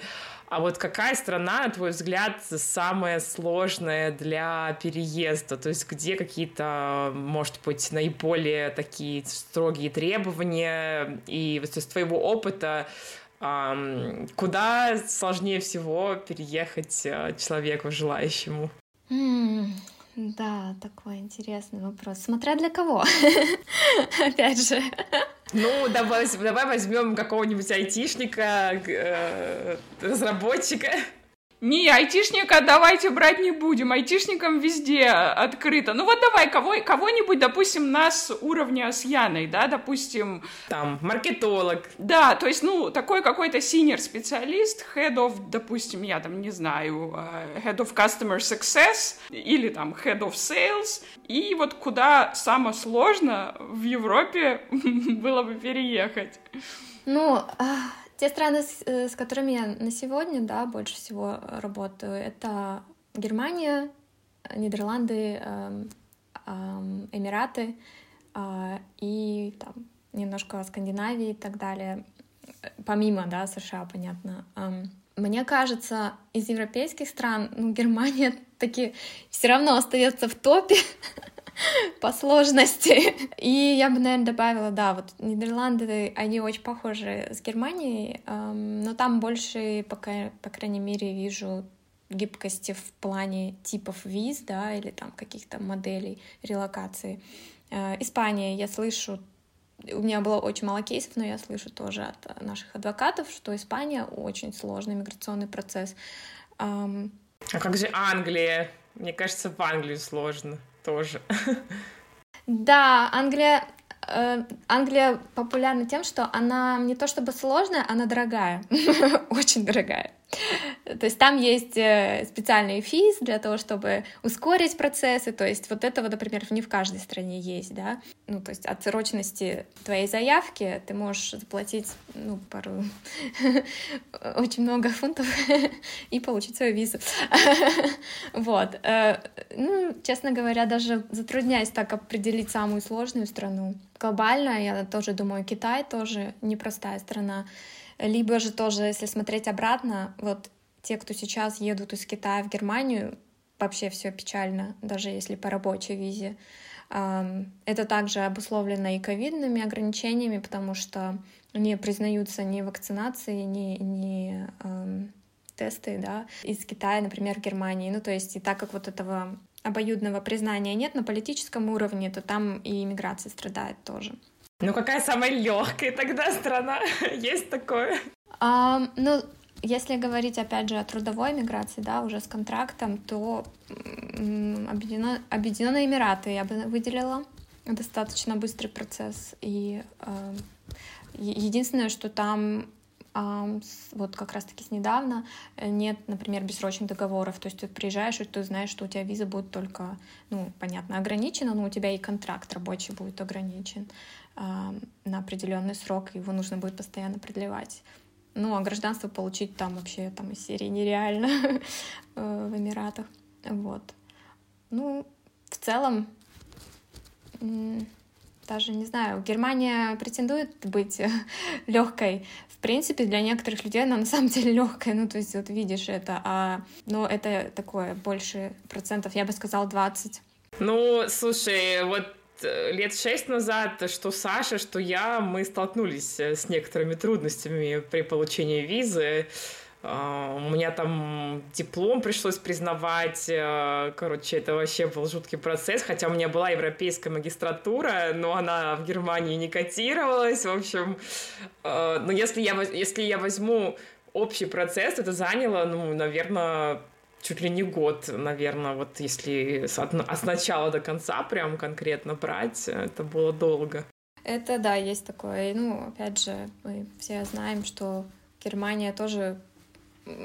А вот какая страна, на твой взгляд, самая сложная для переезда? То есть где какие-то, может быть, наиболее такие строгие требования? И вот из твоего опыта куда сложнее всего переехать э, человеку желающему? Да, такой интересный вопрос. Смотря для кого. Опять же. Ну, давай, давай возьмем какого-нибудь айтишника, э, разработчика. Не, айтишника давайте брать не будем. Айтишникам везде открыто. Ну вот давай кого, кого-нибудь, допустим, нас уровня с Яной, да, допустим... Там, маркетолог. Да, то есть, ну, такой какой-то senior специалист, head of, допустим, я там не знаю, э, head of customer success или там head of sales. И вот куда самое сложно в Европе было бы переехать. Ну, те страны, с, э, с которыми я на сегодня, да, больше всего работаю, это Германия, Нидерланды, э, э, Эмираты э, и там немножко Скандинавии и так далее. Помимо, да, США, понятно. Э, мне кажется, из европейских стран, ну, Германия таки все равно остается в топе. по сложности. И я бы, наверное, добавила, да, вот Нидерланды, они очень похожи с Германией, но там больше, пока, по крайней мере, вижу гибкости в плане типов виз, да, или там каких-то моделей релокации. Э, Испания, я слышу, у меня было очень мало кейсов, но я слышу тоже от наших адвокатов, что Испания очень сложный миграционный процесс. А как же Англия? Мне кажется, в Англию сложно тоже. Да, Англия, э, Англия популярна тем, что она не то чтобы сложная, она дорогая, очень дорогая. То есть там есть э, специальный физ для того, чтобы ускорить процессы. То есть вот этого, например, не в каждой стране есть, да. Ну, то есть от срочности твоей заявки ты можешь заплатить, ну, пару, очень много фунтов и получить свою визу. Вот. Э, ну, честно говоря, даже затрудняюсь так определить самую сложную страну. Глобально, я тоже думаю, Китай тоже непростая страна. Либо же тоже, если смотреть обратно, вот те, кто сейчас едут из Китая в Германию, вообще все печально, даже если по рабочей визе. Это также обусловлено и ковидными ограничениями, потому что не признаются ни вакцинации, ни, ни эм, тесты да, из Китая, например, Германии. Ну, то есть, и так как вот этого обоюдного признания нет на политическом уровне, то там и иммиграция страдает тоже. Ну, какая самая легкая тогда страна? Есть такое? А, ну, если говорить, опять же, о трудовой миграции, да, уже с контрактом, то Объединенные, Эмираты я бы выделила. Достаточно быстрый процесс. И э, единственное, что там вот как раз-таки с недавно нет, например, бессрочных договоров. То есть ты приезжаешь, и ты знаешь, что у тебя виза будет только, ну, понятно, ограничена, но у тебя и контракт рабочий будет ограничен на определенный срок, его нужно будет постоянно продлевать. Ну, а гражданство получить там вообще там из серии нереально э, в Эмиратах. Вот. Ну, в целом, даже не знаю, Германия претендует быть легкой. В принципе, для некоторых людей она на самом деле легкая. Ну, то есть, вот видишь это, а, но это такое больше процентов, я бы сказала, 20. Ну, слушай, вот лет шесть назад, что Саша, что я, мы столкнулись э, с некоторыми трудностями при получении визы. а, у меня там диплом пришлось признавать. Э, короче, это вообще был жуткий процесс. Хотя у меня была европейская магистратура, но она в Германии не котировалась. В общем, э, но если я, если я возьму общий процесс, это заняло, ну, наверное, чуть ли не год, наверное, вот если с начала до конца прям конкретно брать, это было долго. Это да, есть такое. Ну, опять же, мы все знаем, что Германия тоже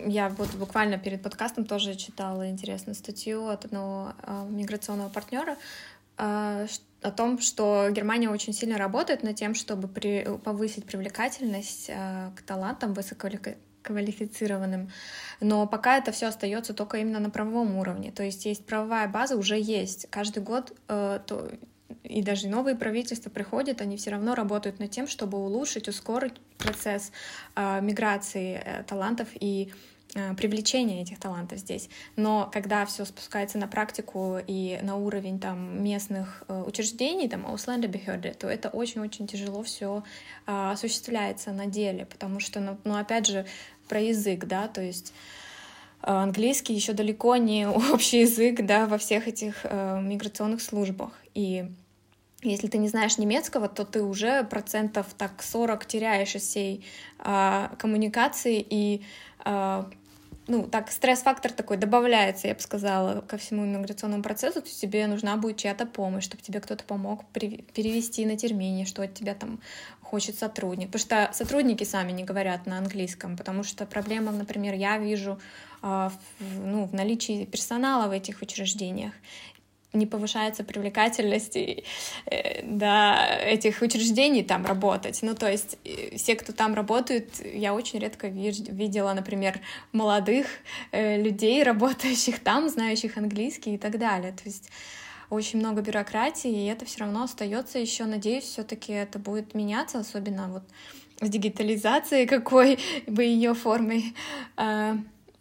я вот буквально перед подкастом тоже читала интересную статью от одного э, миграционного партнера э, о том, что Германия очень сильно работает над тем, чтобы при, повысить привлекательность э, к талантам высококвалифицированным, но пока это все остается только именно на правовом уровне. То есть есть правовая база, уже есть. Каждый год э, то, и даже новые правительства приходят, они все равно работают над тем, чтобы улучшить, ускорить процесс э, миграции э, талантов и э, привлечения этих талантов здесь. Но когда все спускается на практику и на уровень там местных э, учреждений, там Ausländerbehörde, то это очень-очень тяжело все э, осуществляется на деле, потому что, ну, ну опять же, про язык, да, то есть э, английский еще далеко не общий язык, да, во всех этих э, миграционных службах. И если ты не знаешь немецкого, то ты уже процентов так 40 теряешь из всей а, коммуникации, и а, ну, так, стресс-фактор такой добавляется, я бы сказала, ко всему иммиграционному процессу, то тебе нужна будет чья-то помощь, чтобы тебе кто-то помог перевести на термине, что от тебя там хочет сотрудник. Потому что сотрудники сами не говорят на английском, потому что проблема, например, я вижу а, ну, в наличии персонала в этих учреждениях не повышается привлекательность э, да, этих учреждений там работать. Ну, то есть э, все, кто там работают, я очень редко видела, например, молодых э, людей, работающих там, знающих английский и так далее. То есть очень много бюрократии, и это все равно остается еще. Надеюсь, все-таки это будет меняться, особенно вот с дигитализацией какой бы ее формой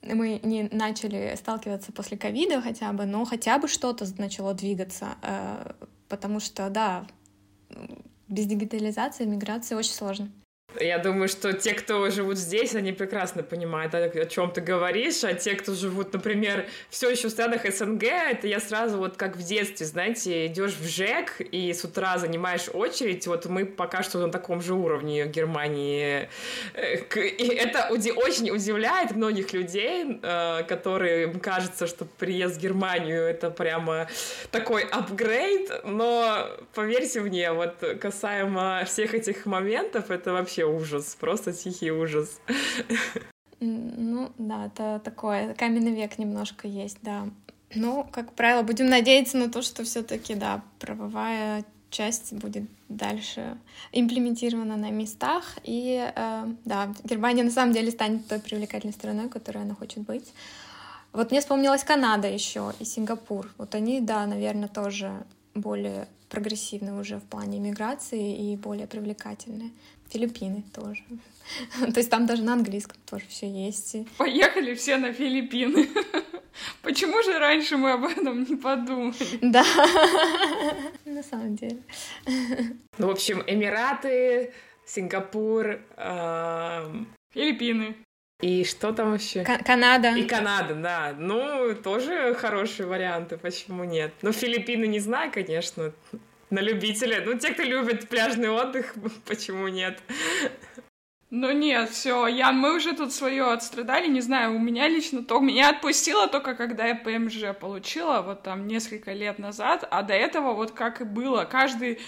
мы не начали сталкиваться после ковида хотя бы, но хотя бы что-то начало двигаться, э, потому что, да, без дигитализации миграции очень сложно. Я думаю, что те, кто живут здесь, они прекрасно понимают, о чем ты говоришь, а те, кто живут, например, все еще в странах СНГ, это я сразу вот как в детстве, знаете, идешь в ЖЭК и с утра занимаешь очередь, вот мы пока что на таком же уровне Германии. Э, и это очень удивляет многих людей, э, которые кажется, что приезд в Германию это прямо такой апгрейд, но поверьте мне, вот касаемо всех этих моментов, это вообще вообще ужас, просто тихий ужас. Ну, да, это такое, каменный век немножко есть, да. Ну, как правило, будем надеяться на то, что все таки да, правовая часть будет дальше имплементирована на местах. И э, да, Германия на самом деле станет той привлекательной страной, которой она хочет быть. Вот мне вспомнилась Канада еще и Сингапур. Вот они, да, наверное, тоже более прогрессивны уже в плане иммиграции и более привлекательные. Филиппины тоже. То есть там даже на английском тоже все есть. Поехали все на Филиппины. Почему же раньше мы об этом не подумали? Да, на самом деле. Ну, в общем, Эмираты, Сингапур, Филиппины. И что там еще? Канада. И Канада, да. Ну, тоже хорошие варианты, почему нет? Ну, Филиппины не знаю, конечно на любителя. Ну, те, кто любит пляжный отдых, почему нет? Ну нет, все, я, мы уже тут свое отстрадали, не знаю, у меня лично то, меня отпустило только когда я ПМЖ получила, вот там несколько лет назад, а до этого вот как и было, каждый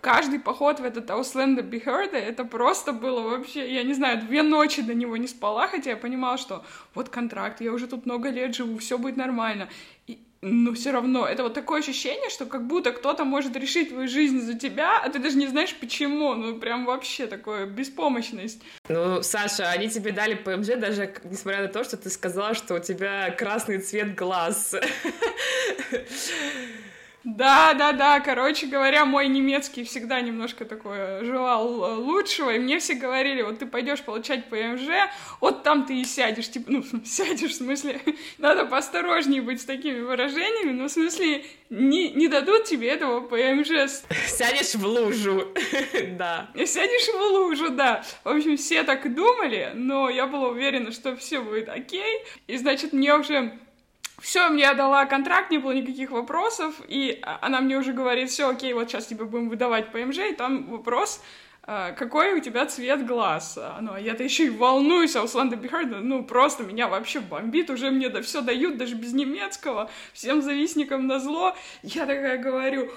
каждый поход в этот Ausländer Behörde, это просто было вообще, я не знаю, две ночи до него не спала, хотя я понимала, что вот контракт, я уже тут много лет живу, все будет нормально. И, но все равно это вот такое ощущение, что как будто кто-то может решить твою жизнь за тебя, а ты даже не знаешь почему, ну прям вообще такое беспомощность. Ну, Саша, они тебе дали ПМЖ даже несмотря на то, что ты сказала, что у тебя красный цвет глаз. Да, да, да, короче говоря, мой немецкий всегда немножко такое желал э, лучшего, и мне все говорили, вот ты пойдешь получать ПМЖ, вот там ты и сядешь, типа, ну, сядешь, в смысле, надо поосторожнее быть с такими выражениями, но в смысле, не, не дадут тебе этого ПМЖ. Сядешь в лужу, да. Сядешь в лужу, да. В общем, все так думали, но я была уверена, что все будет окей, и, значит, мне уже все, мне дала контракт, не было никаких вопросов, и она мне уже говорит, все, окей, вот сейчас тебе будем выдавать ПМЖ, и там вопрос, а, какой у тебя цвет глаз? Ну, а я-то еще и волнуюсь, а Услан Бихарда, ну, просто меня вообще бомбит, уже мне да все дают, даже без немецкого, всем завистникам на зло. Я такая говорю,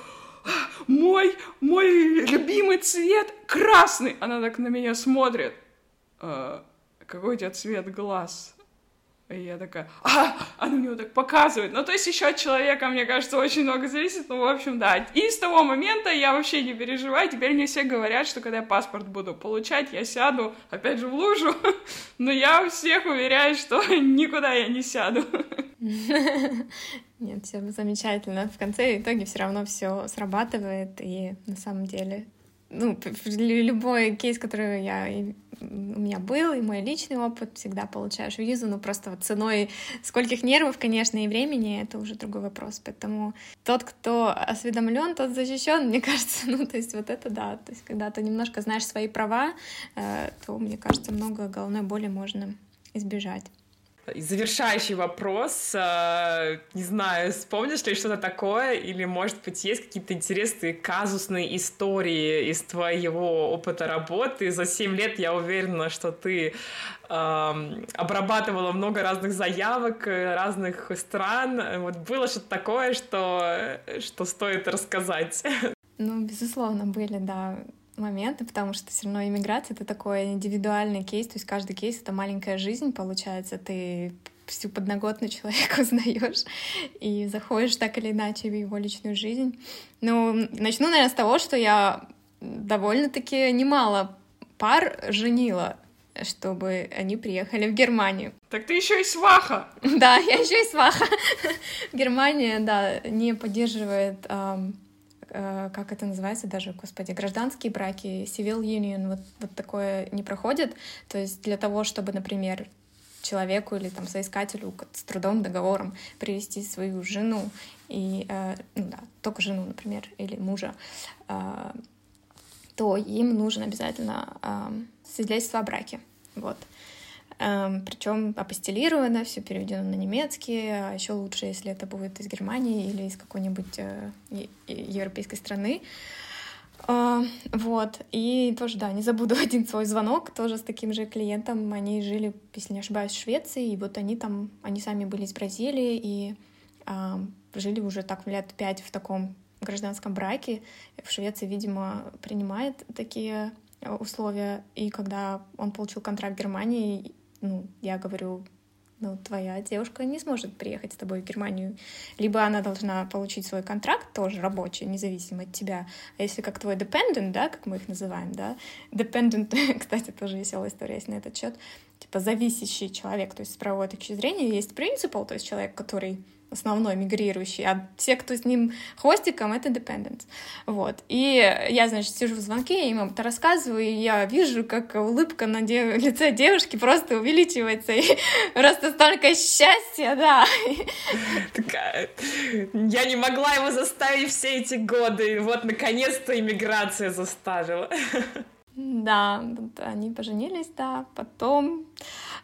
мой, мой любимый цвет красный. Она так на меня смотрит. «А, какой у тебя цвет глаз? И я такая, а, она мне вот так показывает. Ну, то есть еще от человека, мне кажется, очень много зависит. Ну, в общем, да. И с того момента я вообще не переживаю. Теперь мне все говорят, что когда я паспорт буду получать, я сяду, опять же, в лужу. Но я всех уверяю, что никуда я не сяду. Нет, все замечательно. В конце итоге все равно все срабатывает, и на самом деле ну, любой кейс, который я, у меня был, и мой личный опыт, всегда получаешь визу, ну, просто вот ценой скольких нервов, конечно, и времени, это уже другой вопрос. Поэтому тот, кто осведомлен, тот защищен, мне кажется, ну, то есть вот это да, то есть когда ты немножко знаешь свои права, э, то, мне кажется, много головной боли можно избежать. Завершающий вопрос. А, не знаю, вспомнишь ли что-то такое, или, может быть, есть какие-то интересные казусные истории из твоего опыта работы? За 7 лет я уверена, что ты э, обрабатывала много разных заявок, разных стран. Вот было что-то такое, что, что стоит рассказать? Ну, безусловно, были, да моменты, потому что все равно иммиграция — это такой индивидуальный кейс, то есть каждый кейс — это маленькая жизнь, получается, ты всю подноготную человека узнаешь и заходишь так или иначе в его личную жизнь. Ну, начну, наверное, с того, что я довольно-таки немало пар женила, чтобы они приехали в Германию. Так ты еще и сваха! Да, я еще и сваха. Германия, да, не поддерживает как это называется даже, господи, гражданские браки, civil union, вот, вот такое не проходит. То есть для того, чтобы, например, человеку или там соискателю с трудом договором привести свою жену и э, ну, да, только жену, например, или мужа, э, то им нужен обязательно э, свидетельство о браке. Вот. Эм, Причем апостелировано, все переведено на немецкий, а еще лучше, если это будет из Германии или из какой-нибудь э, европейской страны. Uh, вот, и тоже, да, не забуду один свой звонок, тоже с таким же клиентом, они жили, если не ошибаюсь, в Швеции, и вот они там, они сами были из Бразилии, и uh, жили уже так лет пять в таком гражданском браке. В Швеции, видимо, принимает такие э, условия, и когда он получил контракт в Германии, ну, я говорю, ну, твоя девушка не сможет приехать с тобой в Германию. Либо она должна получить свой контракт, тоже рабочий, независимо от тебя. А если как твой dependent, да, как мы их называем, да, dependent, кстати, тоже веселая история есть на этот счет, типа зависящий человек, то есть с правовой точки зрения есть принципал, то есть человек, который основной мигрирующий, а все, кто с ним хвостиком, это dependent. Вот. И я, значит, сижу в звонке, я им это рассказываю, и я вижу, как улыбка на де- лице девушки просто увеличивается, и просто столько счастья, да. Такая, я не могла его заставить все эти годы, вот, наконец-то, иммиграция заставила. Да, они поженились, да, потом...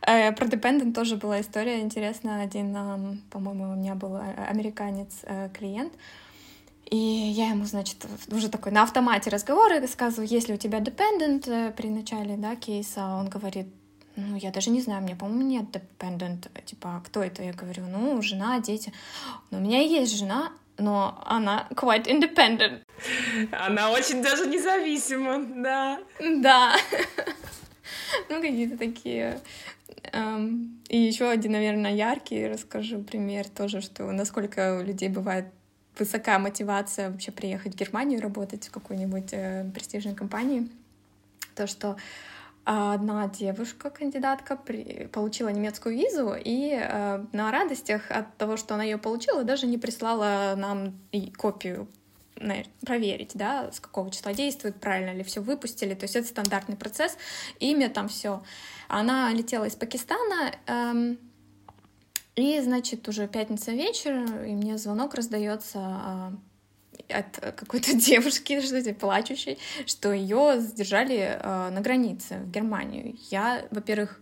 Э, про Dependent тоже была история интересная. Один, э, по-моему, у меня был э, американец э, клиент, и я ему, значит, уже такой на автомате разговоры рассказываю, если у тебя Dependent э, при начале, да, кейса, он говорит, ну, я даже не знаю, меня, по-моему, нет dependent, типа, кто это? Я говорю, ну, жена, дети. Но у меня есть жена, но она quite independent. Она очень даже независима, да. Да. Ну, какие-то такие. И еще один, наверное, яркий расскажу пример тоже, что насколько у людей бывает высокая мотивация вообще приехать в Германию работать в какой-нибудь э, престижной компании. То, что одна девушка, кандидатка, при... получила немецкую визу и э, на радостях от того, что она ее получила, даже не прислала нам и копию проверить, да, с какого числа действует, правильно ли все выпустили. То есть это стандартный процесс, имя там все. Она летела из Пакистана, эм, и, значит, уже пятница вечер, и мне звонок раздается от какой-то девушки, что-то плачущей, что ее задержали э, на границе в Германию. Я, во-первых,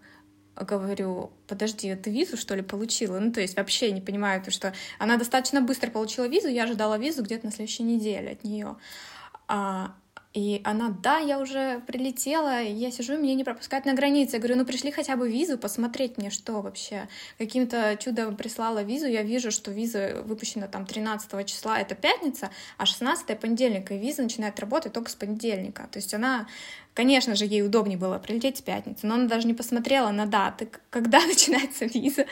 говорю, подожди, ты визу, что ли, получила? Ну, то есть вообще не понимаю, то, что она достаточно быстро получила визу, я ожидала визу где-то на следующей неделе от нее. А, и она, да, я уже прилетела, я сижу, меня не пропускают на границе. Я говорю, ну пришли хотя бы визу, посмотреть мне, что вообще. Каким-то чудом прислала визу, я вижу, что виза выпущена там 13 числа, это пятница, а 16 понедельник, и виза начинает работать только с понедельника. То есть она Конечно же, ей удобнее было прилететь в пятницу, но она даже не посмотрела на даты, когда начинается виза,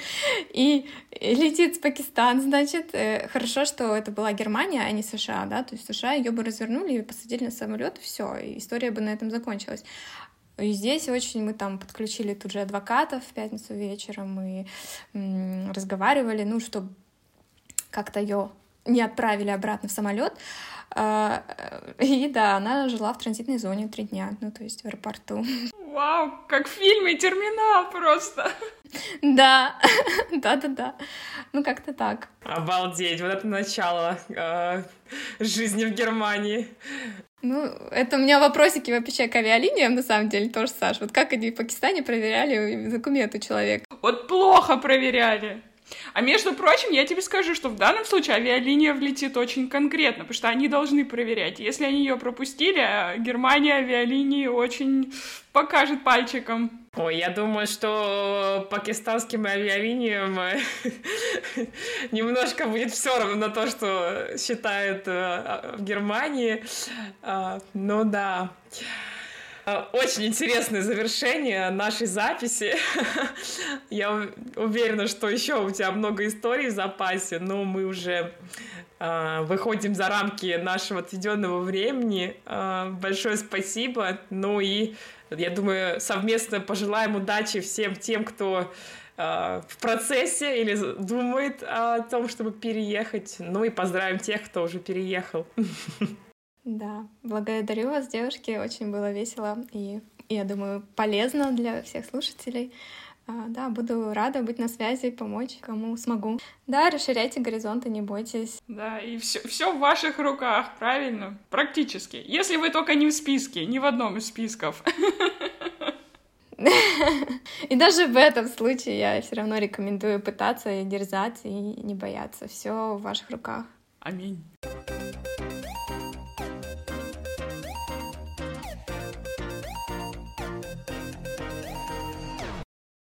и летит в Пакистан, значит. Э, хорошо, что это была Германия, а не США, да, то есть США ее бы развернули и посадили на самолет, все, и история бы на этом закончилась. И здесь очень мы там подключили тут же адвокатов в пятницу вечером и разговаривали, ну, чтобы как-то ее не отправили обратно в самолет. А, и да, она жила в транзитной зоне три дня, ну то есть в аэропорту. Вау, как в фильме «Терминал» просто. Да, да-да-да. Ну, как-то так. Обалдеть, вот это начало э, жизни в Германии. Ну, это у меня вопросики вообще к авиалиниям, на самом деле, тоже, Саш. Вот как они в Пакистане проверяли документы человека? Вот плохо проверяли. А между прочим, я тебе скажу, что в данном случае авиалиния влетит очень конкретно, потому что они должны проверять. Если они ее пропустили, а Германия авиалинии очень покажет пальчиком. Ой, я думаю, что пакистанским авиалиниям немножко будет все равно то, что считают э, в Германии. А, ну да. Э, очень интересное завершение нашей записи. Я уверена, что еще у тебя много историй в запасе, но мы уже э, выходим за рамки нашего отведенного времени. Э, большое спасибо. Ну и я думаю, совместно пожелаем удачи всем тем, кто в процессе или думает о том, чтобы переехать. Ну и поздравим тех, кто уже переехал. Да, благодарю вас, девушки, очень было весело и, я думаю, полезно для всех слушателей. А, да, буду рада быть на связи, помочь кому смогу. Да, расширяйте горизонты, не бойтесь. Да, и все, все в ваших руках, правильно? Практически. Если вы только не в списке, ни в одном из списков. И даже в этом случае я все равно рекомендую пытаться и дерзать, и не бояться. Все в ваших руках. Аминь.